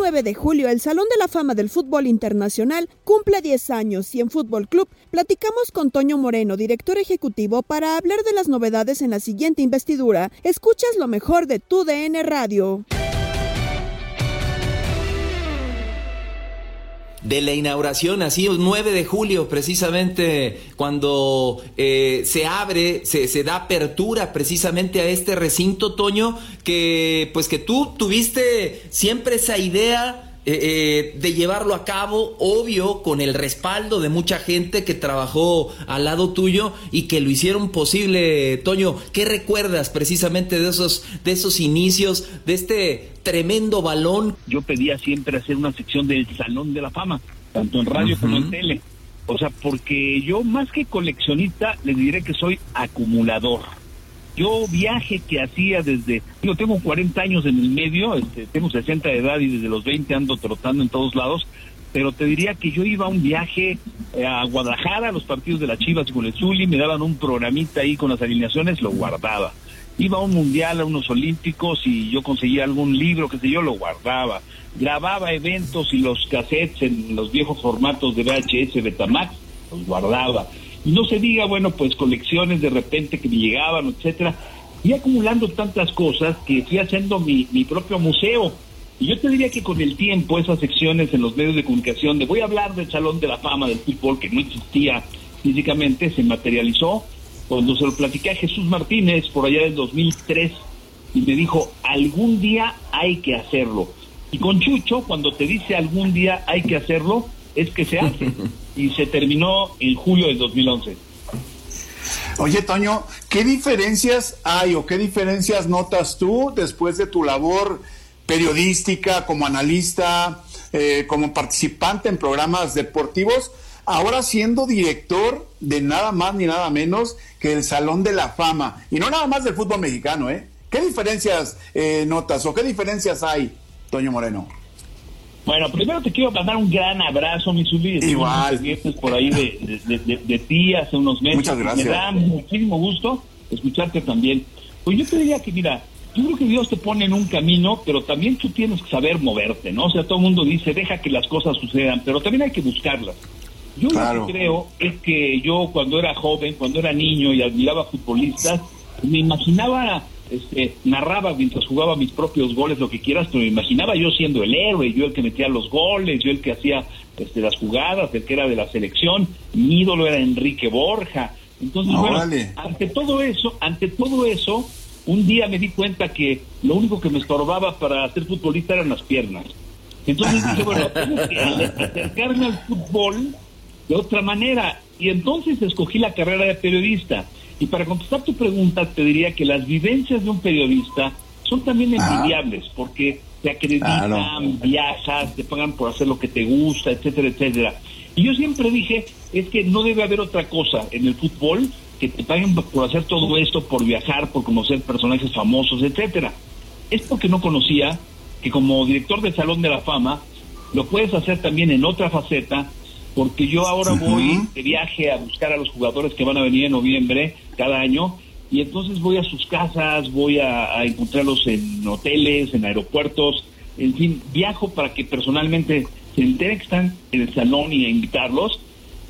9 de julio, el Salón de la Fama del Fútbol Internacional cumple 10 años y en Fútbol Club platicamos con Toño Moreno, director ejecutivo, para hablar de las novedades en la siguiente investidura. Escuchas lo mejor de tu DN Radio. De la inauguración, así el 9 de julio, precisamente cuando eh, se abre, se, se, da apertura precisamente a este recinto, Toño, que pues que tú tuviste siempre esa idea. Eh, eh, de llevarlo a cabo, obvio, con el respaldo de mucha gente que trabajó al lado tuyo y que lo hicieron posible, Toño. ¿Qué recuerdas precisamente de esos, de esos inicios, de este tremendo balón? Yo pedía siempre hacer una sección del Salón de la Fama, tanto en radio como en tele. O sea, porque yo más que coleccionista, les diré que soy acumulador. Yo viaje que hacía desde, yo tengo 40 años en el medio, este, tengo 60 de edad y desde los 20 ando trotando en todos lados, pero te diría que yo iba a un viaje eh, a Guadalajara, a los partidos de la Chivas y con el Zuli, me daban un programita ahí con las alineaciones, lo guardaba. Iba a un mundial, a unos olímpicos y yo conseguía algún libro, que sé yo, lo guardaba. Grababa eventos y los cassettes en los viejos formatos de VHS, Betamax, los guardaba. Y no se diga, bueno, pues colecciones de repente que me llegaban, etcétera. Y acumulando tantas cosas que fui haciendo mi, mi propio museo. Y yo te diría que con el tiempo esas secciones en los medios de comunicación de voy a hablar del Salón de la Fama del Fútbol, que no existía físicamente, se materializó cuando se lo platiqué a Jesús Martínez por allá del 2003 y me dijo, algún día hay que hacerlo. Y con Chucho, cuando te dice algún día hay que hacerlo, es que se hace. y se terminó en julio del 2011. Oye, Toño, ¿qué diferencias hay o qué diferencias notas tú después de tu labor periodística, como analista, eh, como participante en programas deportivos, ahora siendo director de nada más ni nada menos que el Salón de la Fama? Y no nada más del fútbol mexicano, ¿eh? ¿Qué diferencias eh, notas o qué diferencias hay, Toño Moreno? Bueno, primero te quiero mandar un gran abrazo, mi Zuli. Igual. por ahí de, de, de, ti hace unos meses. Muchas gracias. Me da muchísimo gusto escucharte también. Pues yo te diría que, mira, yo creo que Dios te pone en un camino, pero también tú tienes que saber moverte, ¿no? O sea, todo el mundo dice, deja que las cosas sucedan, pero también hay que buscarlas. Yo lo que creo es que yo cuando era joven, cuando era niño y admiraba futbolistas, me imaginaba este, narraba mientras jugaba mis propios goles, lo que quieras, pero me imaginaba yo siendo el héroe, yo el que metía los goles, yo el que hacía este, las jugadas, el que era de la selección. Mi ídolo era Enrique Borja. Entonces, bueno, ante todo eso, ante todo eso, un día me di cuenta que lo único que me estorbaba para ser futbolista eran las piernas. Entonces dije, bueno, tengo que acercarme al fútbol de otra manera. Y entonces escogí la carrera de periodista. Y para contestar tu pregunta, te diría que las vivencias de un periodista son también envidiables, porque te acreditan, viajas, te pagan por hacer lo que te gusta, etcétera, etcétera. Y yo siempre dije, es que no debe haber otra cosa en el fútbol que te paguen por hacer todo esto, por viajar, por conocer personajes famosos, etcétera. Es porque no conocía que como director del Salón de la Fama lo puedes hacer también en otra faceta, porque yo ahora voy de viaje a buscar a los jugadores que van a venir en noviembre cada año y entonces voy a sus casas, voy a, encontrarlos en hoteles, en aeropuertos, en fin, viajo para que personalmente se enteren que están en el salón y a invitarlos.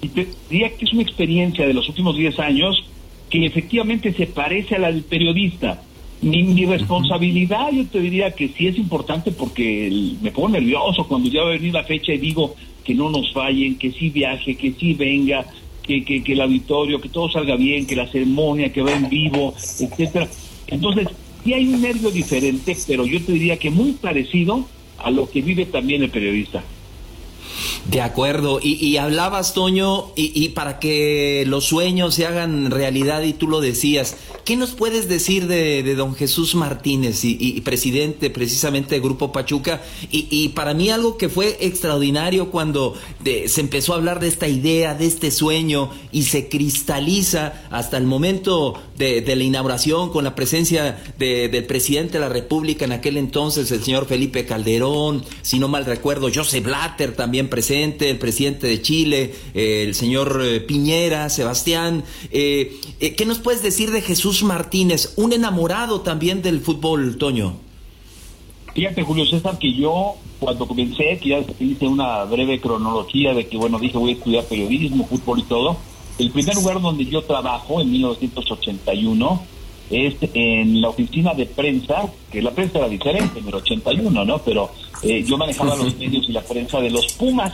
Y te diría que es una experiencia de los últimos 10 años que efectivamente se parece a la del periodista. Mi, responsabilidad, yo te diría que sí es importante porque me pongo nervioso cuando ya va a venir la fecha y digo que no nos fallen, que sí viaje, que sí venga, que, que, que el auditorio, que todo salga bien, que la ceremonia, que va en vivo, etcétera. Entonces, sí hay un nervio diferente, pero yo te diría que muy parecido a lo que vive también el periodista. De acuerdo, y, hablabas, Toño, y, para que los sueños se hagan realidad, y tú lo decías, ¿qué nos puedes decir de, don Jesús Martínez y, presidente precisamente de Grupo Pachuca? Y, para mí algo que fue extraordinario cuando se empezó a hablar de esta idea, de este sueño, y se cristaliza hasta el momento de, la inauguración con la presencia del presidente de la República en aquel entonces, el señor Felipe Calderón, si no mal recuerdo, Joseph Blatter también presente, el presidente de Chile, eh, el señor eh, Piñera, Sebastián. Eh, ¿Qué nos puedes decir de Jesús Martínez, un enamorado también del fútbol, Toño? Fíjate, Julio César, que yo cuando comencé, que ya hice una breve cronología de que, bueno, dije voy a estudiar periodismo, fútbol y todo, el primer lugar donde yo trabajo en 1981 es en la oficina de prensa, que la prensa era diferente en el 81, ¿no? Pero eh, yo manejaba los medios y la prensa de los Pumas.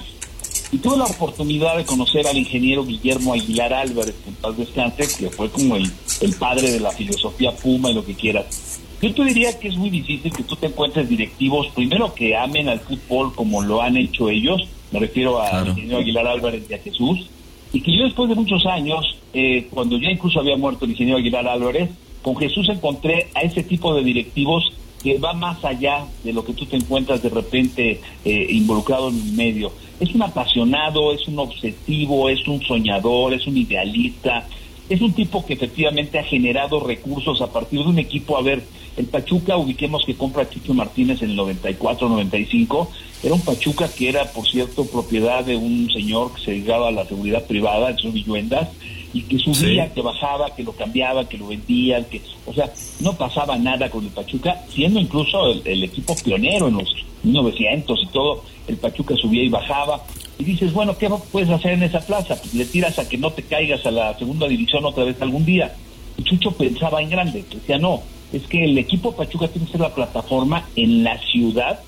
Y tuve la oportunidad de conocer al ingeniero Guillermo Aguilar Álvarez, en paz descanse, que fue como el, el padre de la filosofía Puma y lo que quieras. Yo te diría que es muy difícil que tú te encuentres directivos, primero que amen al fútbol como lo han hecho ellos, me refiero al ingeniero Aguilar Álvarez y a Jesús, y que yo después de muchos años, eh, cuando ya incluso había muerto el ingeniero Aguilar Álvarez, con Jesús encontré a ese tipo de directivos que va más allá de lo que tú te encuentras de repente eh, involucrado en un medio. Es un apasionado, es un obsesivo, es un soñador, es un idealista, es un tipo que efectivamente ha generado recursos a partir de un equipo. A ver, el Pachuca, ubiquemos que compra a Martínez en el 94-95, era un Pachuca que era, por cierto, propiedad de un señor que se dedicaba a la seguridad privada, en sus viviendas, y que subía, que bajaba, que lo cambiaba, que lo vendían, que, o sea, no pasaba nada con el Pachuca, siendo incluso el, equipo pionero en los 1900 y todo, el Pachuca subía y bajaba. Y dices, bueno, ¿qué puedes hacer en esa plaza? Pues le tiras a que no te caigas a la segunda división otra vez algún día. Y Chucho pensaba en grande, decía, no, es que el equipo Pachuca tiene que ser la plataforma en la ciudad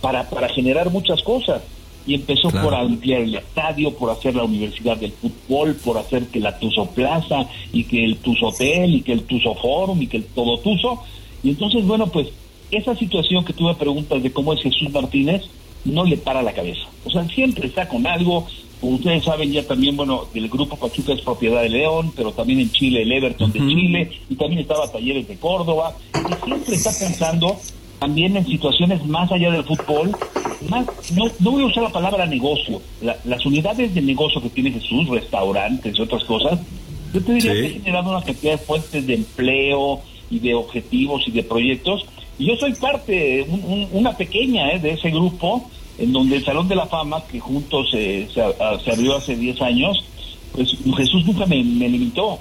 para, para generar muchas cosas y empezó por ampliar el estadio, por hacer la Universidad del Fútbol, por hacer que la Tuzo Plaza y que el Tuzo Hotel y que el Tuzo Forum y que el todo Tuzo. Y entonces, bueno, pues esa situación que tú me preguntas de cómo es Jesús Martínez, no le para la cabeza. O sea, siempre está con algo. Como ustedes saben ya también, bueno, el grupo Pachuca es propiedad de León, pero también en Chile el Everton de Chile, y también estaba Talleres de Córdoba, y siempre está pensando también en situaciones más allá del fútbol, más, no, no voy a usar la palabra negocio, las unidades de negocio que tiene Jesús, restaurantes y otras cosas, yo te diría que ha generado una cantidad de fuentes de empleo y de objetivos y de proyectos, y yo soy parte, una pequeña eh, de ese grupo, en donde el Salón de la Fama, que juntos se, se, abrió hace 10 años, pues Jesús nunca me, me limitó.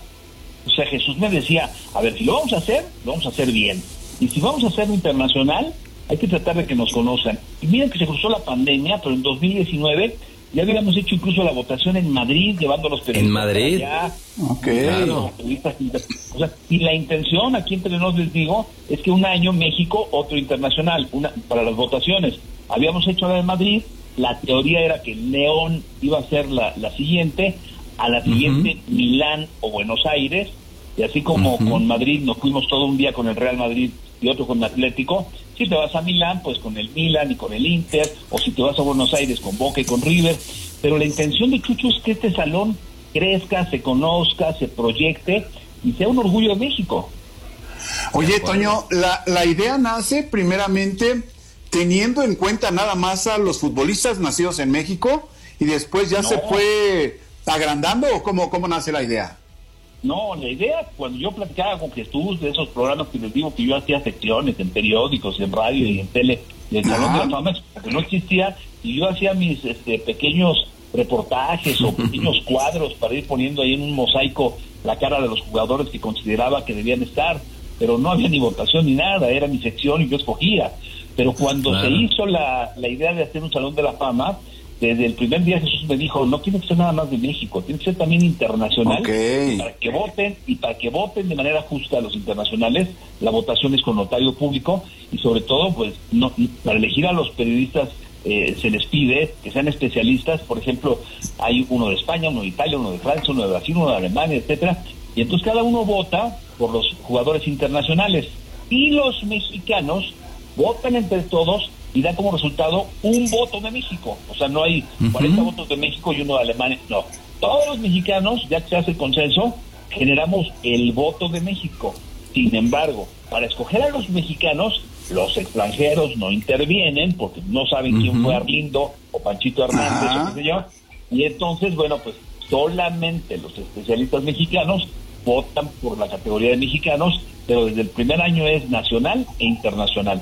O sea, Jesús me decía, a ver, si lo vamos a hacer, lo vamos a hacer bien. Y si vamos a hacerlo internacional, hay que tratar de que nos conozcan. Y miren que se cruzó la pandemia, pero en 2019 ya habíamos hecho incluso la votación en Madrid, llevando los periodistas. En Madrid. O sea, y la intención, aquí entre nos les digo, es que un año México, otro internacional, una para las votaciones. Habíamos hecho la de Madrid, la teoría era que León iba a ser la, la siguiente, a la siguiente Milán o Buenos Aires, y así como con Madrid nos fuimos todo un día con el Real Madrid y otro con el Atlético, si te vas a Milán, pues con el Milan y con el Inter, o si te vas a Buenos Aires con Boca y con River, pero la intención de Chucho es que este salón crezca, se conozca, se proyecte y sea un orgullo de México. Oye, Toño, la, la idea nace primeramente teniendo en cuenta nada más a los futbolistas nacidos en México y después ya se fue agrandando o cómo, cómo nace la idea? No, la idea, cuando yo platicaba con Jesús de esos programas que les digo que yo hacía secciones en periódicos, en radio y en tele, del Salón de la Fama, que no existía, y yo hacía mis este, pequeños reportajes o pequeños cuadros para ir poniendo ahí en un mosaico la cara de los jugadores que consideraba que debían estar, pero no había ni votación ni nada, era mi sección y yo escogía. Pero cuando se hizo la, la idea de hacer un Salón de la Fama, desde el primer día Jesús me dijo, no tiene que ser nada más de México, tiene que ser también internacional. Para que voten y para que voten de manera justa a los internacionales, la votación es con notario público y sobre todo, pues, no, para elegir a los periodistas eh, se les pide que sean especialistas. Por ejemplo, hay uno de España, uno de Italia, uno de Francia, uno de Brasil, uno de Alemania, etcétera. Y entonces cada uno vota por los jugadores internacionales y los mexicanos votan entre todos y da como resultado un voto de México. O sea, no hay 40 votos de México y uno de Alemania. No. Todos los mexicanos, ya que se hace el consenso, generamos el voto de México. Sin embargo, para escoger a los mexicanos, los extranjeros no intervienen porque no saben quién fue Arlindo o Panchito Hernández o qué sé yo. Y entonces, bueno, pues solamente los especialistas mexicanos votan por la categoría de mexicanos, pero desde el primer año es nacional e internacional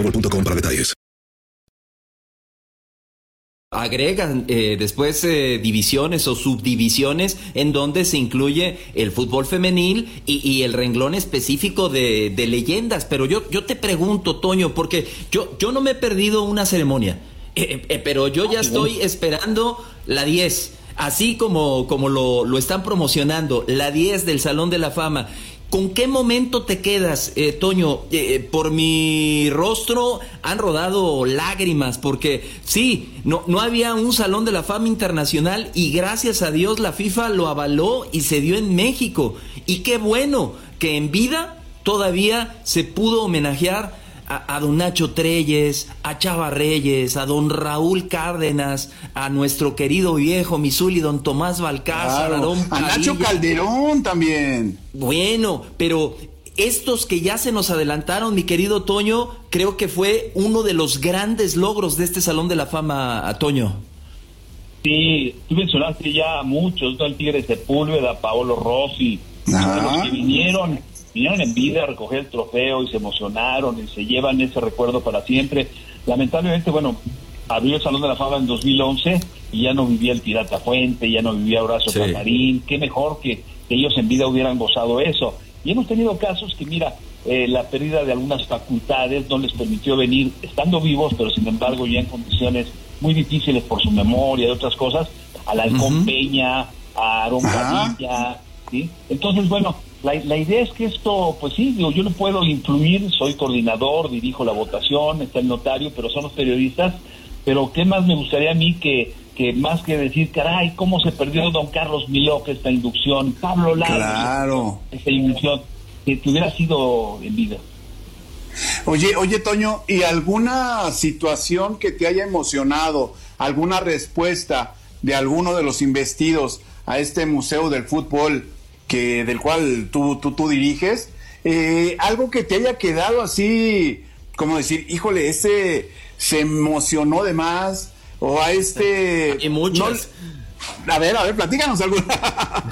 boostmobile.com para detalles. Agregan eh, después eh, divisiones o subdivisiones en donde se incluye el fútbol femenil y, y el renglón específico de, de, leyendas. Pero yo, yo te pregunto, Toño, porque yo, yo no me he perdido una ceremonia, eh, pero yo ya estoy esperando la 10, así como, como lo, lo están promocionando, la 10 del Salón de la Fama. ¿Con qué momento te quedas, eh, Toño? Eh, por mi rostro han rodado lágrimas, porque sí, no, no había un Salón de la Fama Internacional y gracias a Dios la FIFA lo avaló y se dio en México. Y qué bueno que en vida todavía se pudo homenajear a, don Nacho Treyes, a Chava Reyes, a don Raúl Cárdenas, a nuestro querido viejo Misuli, don Tomás Balcázar, a don a Nacho Calderón también. Bueno, pero estos que ya se nos adelantaron, mi querido Toño, creo que fue uno de los grandes logros de este Salón de la Fama, a Toño. Sí, tú mencionaste ya a muchos, ¿no? El Tigre Sepúlveda, Paolo Rossi, los que vinieron, vinieron en vida a recoger el trofeo y se emocionaron y se llevan ese recuerdo para siempre. Lamentablemente, bueno, abrió el Salón de la Fama en 2011 y ya no vivía el Pirata Fuente, ya no vivía Horacio sí. Qué mejor que, que ellos en vida hubieran gozado eso. Y hemos tenido casos que, mira, eh, la pérdida de algunas facultades no les permitió venir estando vivos, pero sin embargo ya en condiciones muy difíciles por su memoria y otras cosas, a la Halcón Peña, a Aaron Padilla, ¿sí? Entonces, bueno, la, la, idea es que esto, pues sí, digo, yo no puedo influir, soy coordinador, dirijo la votación, está el notario, pero son los periodistas, pero ¿qué más me gustaría a mí que, que más que decir, caray, cómo se perdió don Carlos Miló, que esta inducción, Pablo Lara, claro. esta inducción, que, que hubiera sido en vida. Oye, oye, Toño, ¿y alguna situación que te haya emocionado, alguna respuesta de alguno de los investidos a este Museo del Fútbol que, del cual tú, tú, tú diriges? Eh, algo que te haya quedado así, como decir, híjole, ese se emocionó de más, o a este... Y muchas. No, a ver, a ver, platícanos alguna.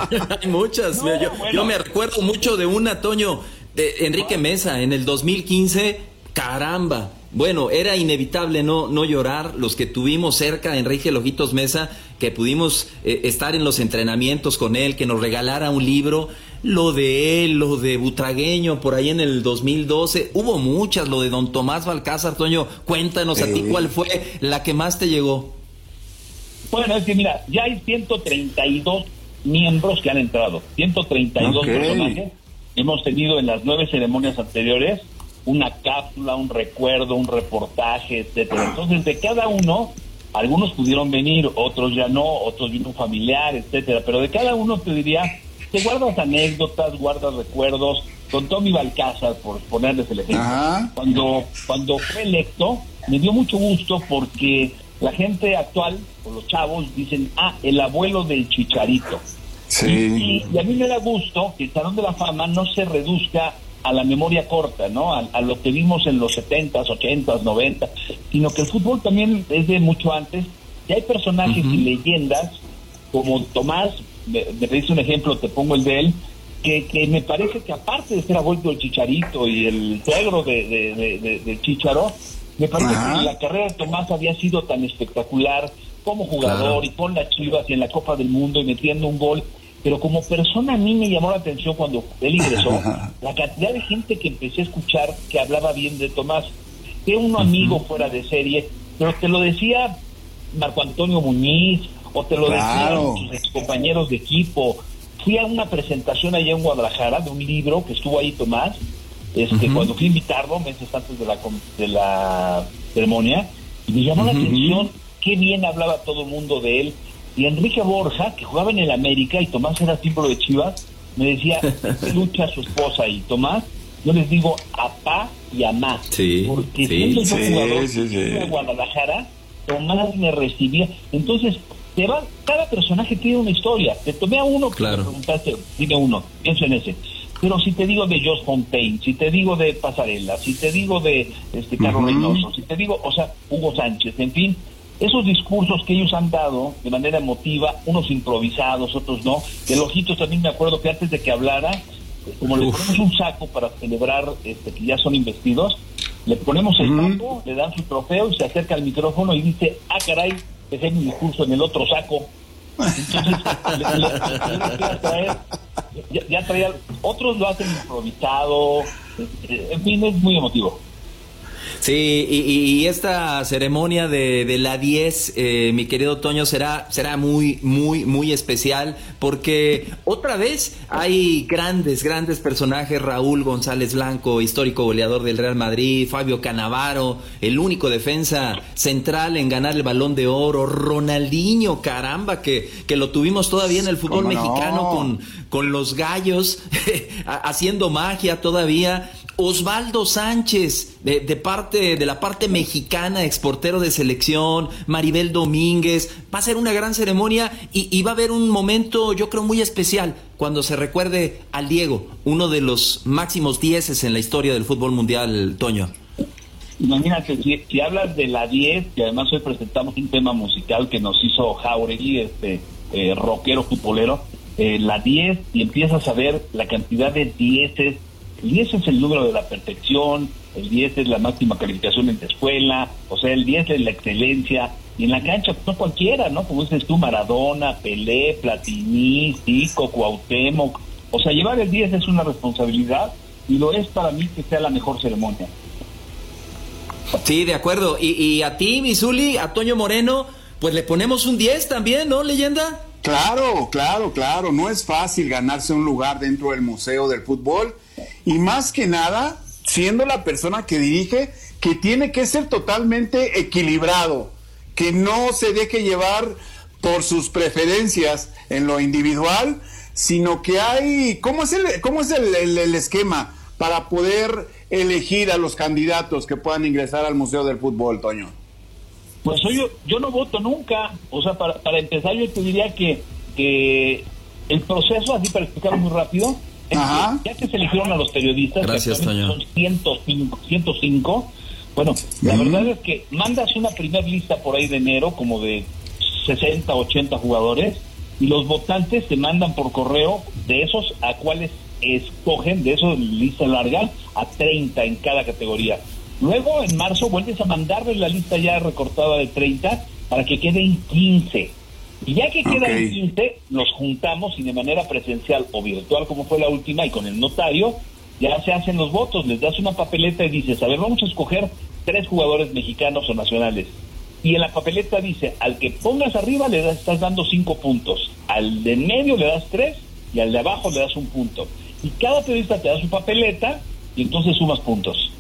Hay muchas. No, yo, bueno. yo, me recuerdo mucho de una, Toño, de Enrique Mesa, en el 2015, caramba. Bueno, era inevitable no, no llorar. Los que tuvimos cerca a Enrique Lojitos Mesa, que pudimos eh, estar en los entrenamientos con él, que nos regalara un libro, lo de él, lo de Butragueño, por ahí en el 2012, hubo muchas, lo de don Tomás Balcázar, Toño, cuéntanos a ti cuál fue la que más te llegó. Bueno, es que mira, ya hay 132 miembros que han entrado, 132 okay. personajes. Hemos tenido en las nueve ceremonias anteriores una cápsula, un recuerdo, un reportaje, etcétera. Entonces, de cada uno, algunos pudieron venir, otros ya no, otros vino un familiar, etcétera. Pero de cada uno te diría, te guardas anécdotas, guardas recuerdos. Con Tommy Balcázar, por ponerles el ejemplo, Ajá. cuando cuando fue electo, me dio mucho gusto porque la gente actual, o los chavos, dicen, ah, el abuelo del chicharito. Sí. Y, y, a mí me da gusto que el Salón de la Fama no se reduzca a la memoria corta, ¿no? A, a lo que vimos en los 70s, 80s, 90 sino que el fútbol también es de mucho antes. Y hay personajes uh -huh. y leyendas, como Tomás, me, me dice un ejemplo, te pongo el de él, que, que, me parece que aparte de ser abuelo del Chicharito y el suegro de, de, de, de, de Chicharo, me parece Ajá. que la carrera de Tomás había sido tan espectacular como jugador claro. y con las Chivas y en la Copa del Mundo y metiendo un gol. Pero como persona a mí me llamó la atención cuando él ingresó, la cantidad de gente que empecé a escuchar que hablaba bien de Tomás, que un amigo fuera de serie, pero te lo decía Marco Antonio Muñiz o te lo claro. decían tus ex compañeros de equipo. Fui a una presentación allá en Guadalajara de un libro que estuvo ahí Tomás, este, uh -huh. cuando fui a invitarlo meses antes de la, de la ceremonia, y me llamó uh -huh. la atención qué bien hablaba todo el mundo de él. Y Enrique Borja, que jugaba en el América y Tomás era símbolo de Chivas, me decía, lucha su esposa y Tomás, yo les digo a pa y a ma. Sí, porque sí, yo jugador sí, sí. de Guadalajara, Tomás me recibía. Entonces, te va, cada personaje tiene una historia. Te tomé a uno que claro. me preguntaste, dime uno, pienso en ese. Pero si te digo de Josh Fontaine, si te digo de Pasarela, si te digo de este Carlos uh -huh. Reynoso, si te digo, o sea, Hugo Sánchez, en fin, esos discursos que ellos han dado de manera emotiva, unos improvisados, otros no, el ojito también me acuerdo que antes de que hablara, como le ponemos un saco para celebrar este, que ya son investidos, le ponemos el saco, le dan su trofeo y se acerca al micrófono y dice, ah caray, dejé mi discurso en el otro saco. Entonces, le, le, le, traer, ya, ya traía, otros lo hacen improvisado, en fin, es muy emotivo. Sí, y, esta ceremonia de, de la 10, eh, mi querido Toño, será, será muy, muy, muy especial porque otra vez hay grandes, grandes personajes. Raúl González Blanco, histórico goleador del Real Madrid, Fabio Canavaro, el único defensa central en ganar el balón de oro, Ronaldinho, caramba, que, que lo tuvimos todavía en el fútbol mexicano no? con, con los gallos, haciendo magia todavía. Osvaldo Sánchez, de, de, parte, de la parte mexicana, exportero de selección, Maribel Domínguez. Va a ser una gran ceremonia y, y, va a haber un momento, yo creo, muy especial cuando se recuerde al Diego, uno de los máximos dieces en la historia del fútbol mundial, Toño. Imagínate, si, hablas de la 10, que además hoy presentamos un tema musical que nos hizo Jauregui, este eh, rockero futbolero, eh, la 10, y empiezas a ver la cantidad de 10 el 10 es el número de la perfección, el 10 es la máxima calificación en la escuela, o sea, el 10 es la excelencia, y en la cancha, pues, no cualquiera, ¿no? Como dices tú, Maradona, Pelé, Platini, Zico, Cuauhtémoc, o sea, llevar el 10 es una responsabilidad, y lo es para mí que sea la mejor ceremonia. Sí, de acuerdo. Y, y a ti, Misuli, a Toño Moreno, pues le ponemos un 10 también, ¿no, leyenda? Claro, claro, claro. No es fácil ganarse un lugar dentro del Museo del Fútbol. Y más que nada, siendo la persona que dirige, que tiene que ser totalmente equilibrado, que no se deje llevar por sus preferencias en lo individual, sino que hay, ¿cómo es el, cómo es el, esquema para poder elegir a los candidatos que puedan ingresar al Museo del Fútbol, Toño? Pues yo, yo no voto nunca. O sea, para, para empezar, yo te diría que, que el proceso, así para explicarlo muy rápido, ya que se eligieron a los periodistas, Gracias, son 105, 105, bueno, la verdad es que mandas una primera lista por ahí de enero, como de 60, 80 jugadores, y los votantes te mandan por correo de esos a cuáles escogen, de esos lista larga, a 30 en cada categoría. Luego, en marzo, vuelves a mandarles la lista ya recortada de 30 para que queden 15. Y ya que quedan Ok. 15, los juntamos y de manera presencial o virtual, como fue la última, y con el notario, ya se hacen los votos. Les das una papeleta y dices, a ver, vamos a escoger tres jugadores mexicanos o nacionales. Y en la papeleta dice, al que pongas arriba le das, estás dando cinco puntos, al de en medio le das tres y al de abajo le das un punto. Y cada periodista te da su papeleta y entonces sumas puntos.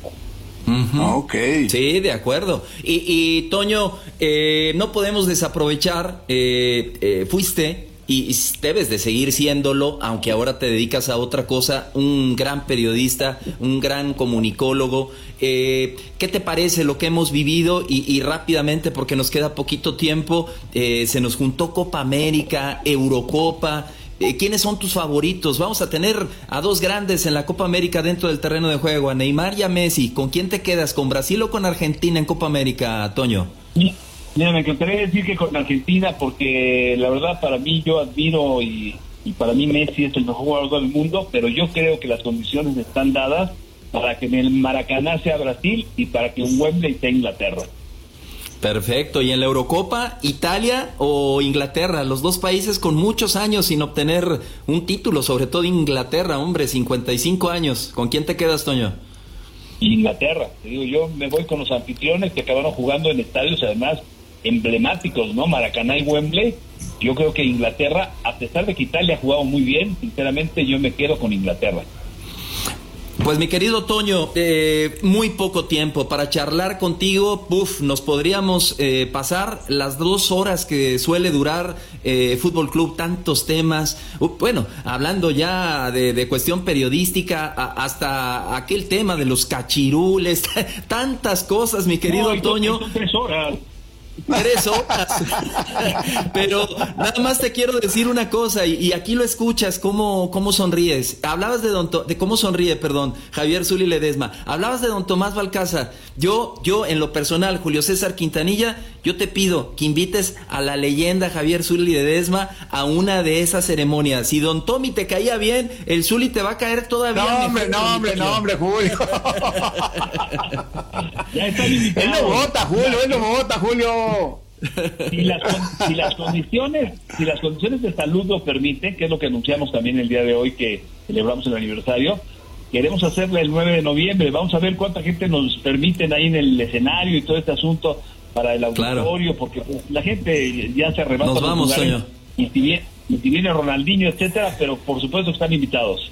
Ok. Sí, de acuerdo. Y, y, Toño, eh, no podemos desaprovechar, eh, eh, fuiste y, y debes de seguir siéndolo, aunque ahora te dedicas a otra cosa, un gran periodista, un gran comunicólogo. Eh, ¿Qué te parece lo que hemos vivido? Y, y rápidamente, porque nos queda poquito tiempo, eh, se nos juntó Copa América, Eurocopa. Eh, ¿Quiénes son tus favoritos? Vamos a tener a dos grandes en la Copa América dentro del terreno de juego, a Neymar y a Messi. ¿Con quién te quedas? ¿Con Brasil o con Argentina en Copa América, Toño? Mira, me encantaría decir que con Argentina, porque la verdad para mí yo admiro y, y para mí Messi es el mejor jugador del mundo, pero yo creo que las condiciones están dadas para que en el Maracaná sea Brasil y para que en Wembley sea Inglaterra. Perfecto. ¿Y en la Eurocopa, Italia o Inglaterra? Los dos países con muchos años sin obtener un título, sobre todo Inglaterra, hombre, 55 años. ¿Con quién te quedas, Toño? Inglaterra, te digo, yo me voy con los anfitriones que acabaron jugando en estadios además emblemáticos, ¿no? Maracaná y Wembley. Yo creo que Inglaterra, a pesar de que Italia ha jugado muy bien, sinceramente yo me quedo con Inglaterra. Pues mi querido Toño, eh, muy poco tiempo para charlar contigo. Puf, nos podríamos eh, pasar las dos horas que suele durar eh, Fútbol Club, tantos temas. Uh, bueno, hablando ya de, de cuestión periodística, a- hasta aquel tema de los cachirules, tantas cosas, mi querido No, Toño. tres horas. Tres horas. Pero nada más te quiero decir una cosa, y, y aquí lo escuchas, cómo, cómo sonríes. Hablabas de, don To- de cómo sonríe, perdón, Javier Zuli Ledesma. Hablabas de don Tomás Balcázar. Yo, yo, en lo personal, Julio César Quintanilla, yo te pido que invites a la leyenda Javier Zuli Ledesma a una de esas ceremonias. Si don Tommy te caía bien, el Zuli te va a caer todavía No, hombre, no, hombre, no, hombre, Julio. Ya están Él invitados. lo vota, Julio, él lo vota, Julio. Si las, si las condiciones si las condiciones de salud lo permiten que es lo que anunciamos también el día de hoy que celebramos el aniversario queremos hacerle el 9 de noviembre vamos a ver cuánta gente nos permiten ahí en el escenario y todo este asunto para el Claro. auditorio porque pues, la gente ya se arrebata Nos vamos, Toño. y si viene, y si viene Ronaldinho etcétera pero por supuesto están invitados